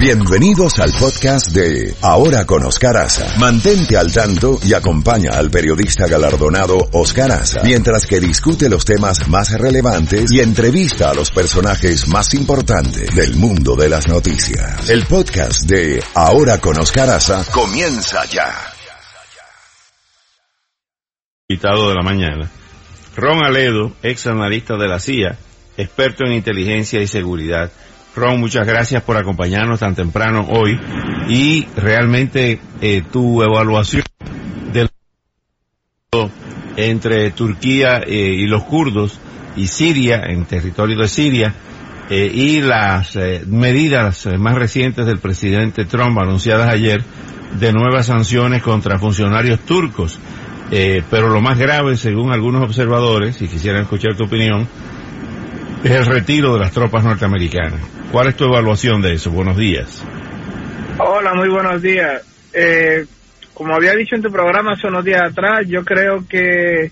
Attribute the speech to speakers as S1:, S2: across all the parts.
S1: Bienvenidos al podcast de Ahora con Oscar Aza. Mantente al tanto y acompaña al periodista galardonado Oscar Aza mientras que discute los temas más relevantes y entrevista a los personajes más importantes del mundo de las noticias. El podcast de Ahora con Oscar Aza comienza ya.
S2: Invitado de la mañana. Ron Aledo, ex analista de la CIA, experto en inteligencia y seguridad. Ron, muchas gracias por acompañarnos tan temprano hoy y realmente eh, tu evaluación del entre Turquía eh, y los kurdos y Siria, en territorio de Siria, eh, y las eh, medidas más recientes del presidente Trump anunciadas ayer de nuevas sanciones contra funcionarios turcos. Pero lo más grave, según algunos observadores, y quisiera escuchar tu opinión, es el retiro de las tropas norteamericanas. ¿Cuál es tu evaluación de eso? Buenos días.
S3: Hola, muy buenos días. Eh, como había dicho en tu programa hace unos días atrás, yo creo que,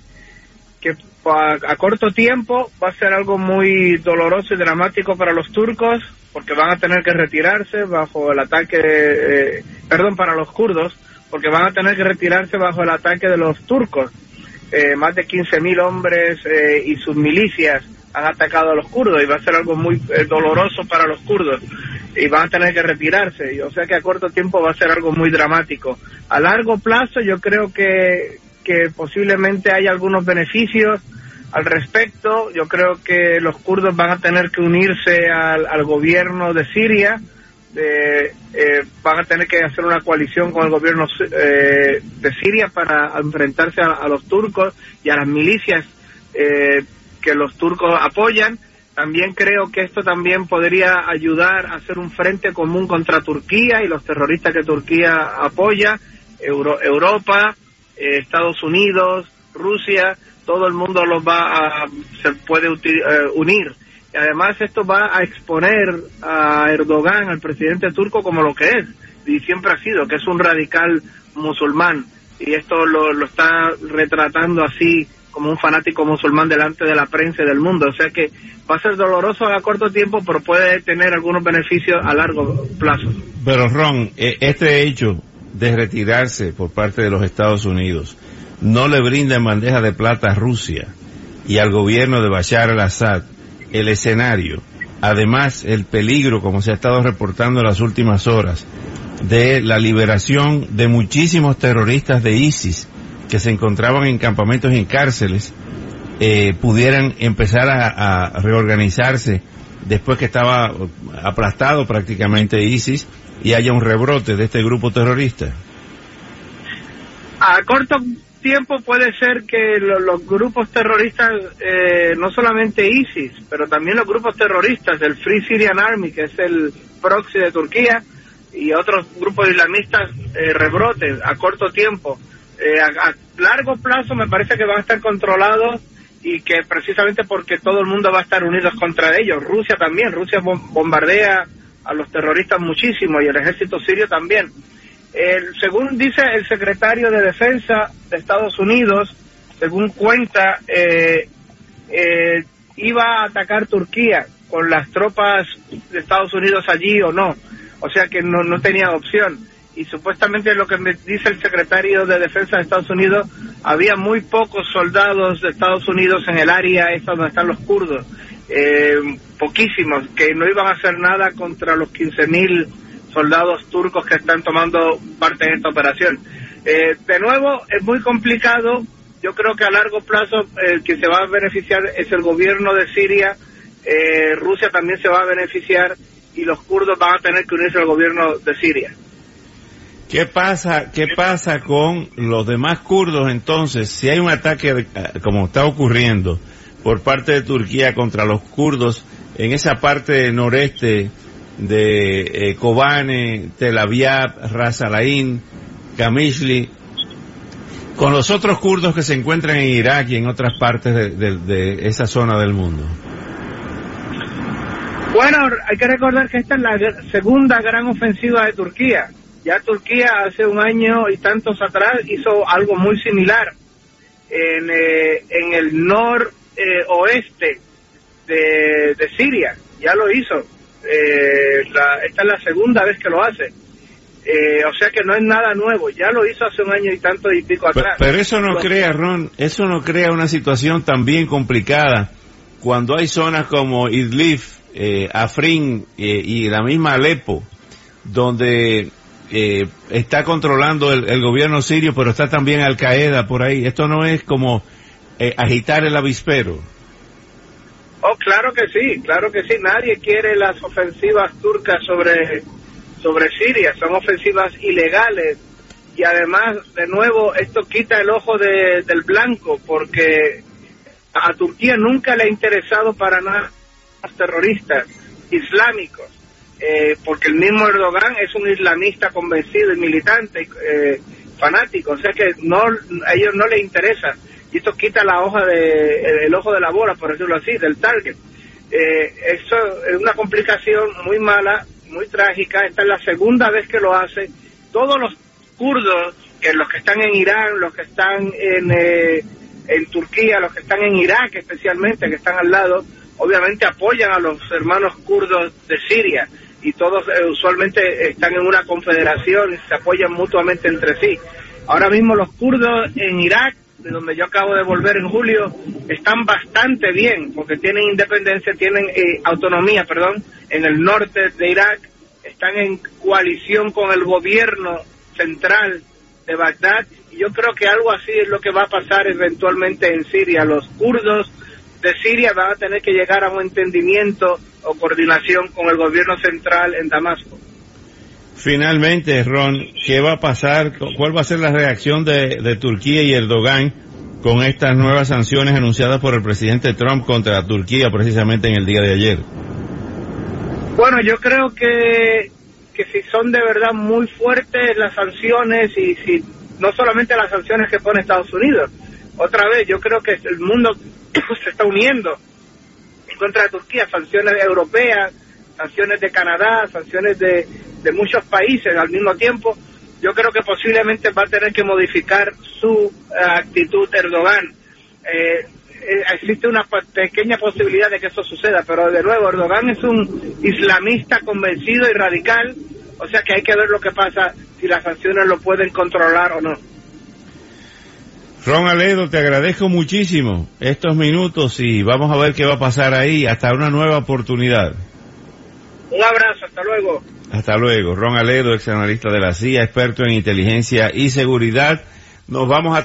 S3: que a, a corto tiempo va a ser algo muy doloroso y dramático para los turcos, porque van a tener que retirarse bajo el ataque, eh, perdón, para los kurdos, porque van a tener que retirarse bajo el ataque de los turcos. Eh, más de 15.000 hombres eh, y sus milicias han atacado a los kurdos y va a ser algo muy eh, doloroso para los kurdos y van a tener que retirarse. O sea que a corto tiempo va a ser algo muy dramático. A largo plazo yo creo que, que posiblemente hay algunos beneficios al respecto. Yo creo que los kurdos van a tener que unirse al, al gobierno de Siria de, eh, van a tener que hacer una coalición con el gobierno eh, de Siria para enfrentarse a, a, los turcos y a las milicias eh, que los turcos apoyan. También creo que esto también podría ayudar a hacer un frente común contra Turquía y los terroristas que Turquía apoya, Euro, Europa, eh, Estados Unidos, Rusia, todo el mundo los va a, se puede unir. Además esto va a exponer a Erdogan, al presidente turco, como lo que es, y siempre ha sido, que es un radical musulmán, y esto lo, lo está retratando así como un fanático musulmán delante de la prensa y del mundo, o sea que va a ser doloroso a corto tiempo, pero puede tener algunos beneficios a largo plazo.
S2: Pero Ron, este hecho de retirarse por parte de los Estados Unidos no le brinda bandeja de plata a Rusia y al gobierno de Bashar al-Assad el escenario, además el peligro, como se ha estado reportando en las últimas horas, de la liberación de muchísimos terroristas de ISIS que se encontraban en campamentos y en cárceles, eh, pudieran empezar a, reorganizarse después que estaba aplastado prácticamente ISIS y haya un rebrote de este grupo terrorista?
S3: A corto tiempo puede ser que lo, los grupos terroristas, eh, no solamente ISIS, pero también los grupos terroristas del Free Syrian Army, que es el proxy de Turquía, y otros grupos islamistas eh, rebroten a corto tiempo. Eh, a, a, largo plazo me parece que van a estar controlados y que precisamente porque todo el mundo va a estar unidos contra ellos. Rusia también, Rusia bombardea a los terroristas muchísimo y el ejército sirio también. El, según dice el secretario de Defensa de Estados Unidos, según cuenta, eh, eh, iba a atacar Turquía con las tropas de Estados Unidos allí o no. O sea que no, no tenía opción. Y supuestamente lo que me dice el secretario de Defensa de Estados Unidos, había muy pocos soldados de Estados Unidos en el área esta donde están los kurdos. Eh, poquísimos, que no iban a hacer nada contra los 15.000 soldados turcos que están tomando parte en esta operación. Eh, de nuevo, es muy complicado. Yo creo que a largo plazo el eh, que se va a beneficiar es el gobierno de Siria. Eh, Rusia también se va a beneficiar y los kurdos van a tener que unirse al gobierno de Siria.
S2: ¿Qué pasa, qué pasa con los demás kurdos entonces? Si hay un ataque, como está ocurriendo, por parte de Turquía contra los kurdos en esa parte noreste de eh, Kobane, Tel Aviv, Ras Alain, Kamishli, con los otros kurdos que se encuentran en Irak y en otras partes de, esa zona del mundo?
S3: Bueno, hay que recordar que esta es la segunda gran ofensiva de Turquía. Ya Turquía hace un año y tantos atrás hizo algo muy similar en, eh, en el noroeste eh, de, de Siria. Ya lo hizo Eh, esta es la segunda vez que lo hace. Eh, o sea que no es nada nuevo, ya lo hizo hace un año y tanto y pico atrás.
S2: Pero, eso no crea, Ron, eso no crea una situación también complicada cuando hay zonas como Idlib, eh, Afrin eh, y la misma Alepo, donde eh, está controlando el, gobierno sirio, pero está también Al Qaeda por ahí. Esto no es como eh, agitar el avispero.
S3: Oh, claro que sí, claro que sí. Nadie quiere las ofensivas turcas sobre, sobre Siria. Son ofensivas ilegales. Y además, de nuevo, esto quita el ojo de, del blanco, porque a Turquía nunca le ha interesado para nada los terroristas islámicos eh, porque el mismo Erdogan es un islamista convencido y militante, eh, fanático, o sea que no a ellos no les interesa y esto quita la hoja de el ojo de la bola, por decirlo así, del target. Eh, eso es una complicación muy mala, muy trágica. Esta es la segunda vez que lo hace. Todos los kurdos, que los que están en Irán, los que están en en Turquía, los que están en Irak especialmente, que están al lado, obviamente apoyan a los hermanos kurdos de Siria y todos eh, usualmente están en una confederación y se apoyan mutuamente entre sí. Ahora mismo los kurdos en Irak, de donde yo acabo de volver en julio, están bastante bien porque tienen independencia, tienen eh, autonomía, perdón, en el norte de Irak, están en coalición con el gobierno central de Bagdad y yo creo que algo así es lo que va a pasar eventualmente en Siria. Los kurdos de Siria van a tener que llegar a un entendimiento o coordinación con el gobierno central en Damasco.
S2: Finalmente, Ron, ¿qué va a pasar? ¿Cuál va a ser la reacción de, Turquía y Erdogan con estas nuevas sanciones anunciadas por el presidente Trump contra Turquía precisamente en el día de ayer?
S3: Bueno, yo creo que, que si son de verdad muy fuertes las sanciones y si no solamente las sanciones que pone Estados Unidos, otra vez yo creo que el mundo se está uniendo en contra de Turquía, sanciones europeas, sanciones de Canadá, sanciones de, de muchos países al mismo tiempo. Yo creo que posiblemente va a tener que modificar su eh, actitud Erdogan. Eh, eh, existe una pequeña posibilidad de que eso suceda, pero de nuevo Erdogan es un islamista convencido y radical, o sea que hay que ver lo que pasa si las sanciones lo pueden controlar o no.
S2: Ron Aledo, te agradezco muchísimo estos minutos y vamos a ver qué va a pasar ahí hasta una nueva oportunidad.
S3: Un abrazo, hasta luego.
S2: Hasta luego. Ron Aledo, ex analista de la CIA, experto en inteligencia y seguridad. Nos vamos a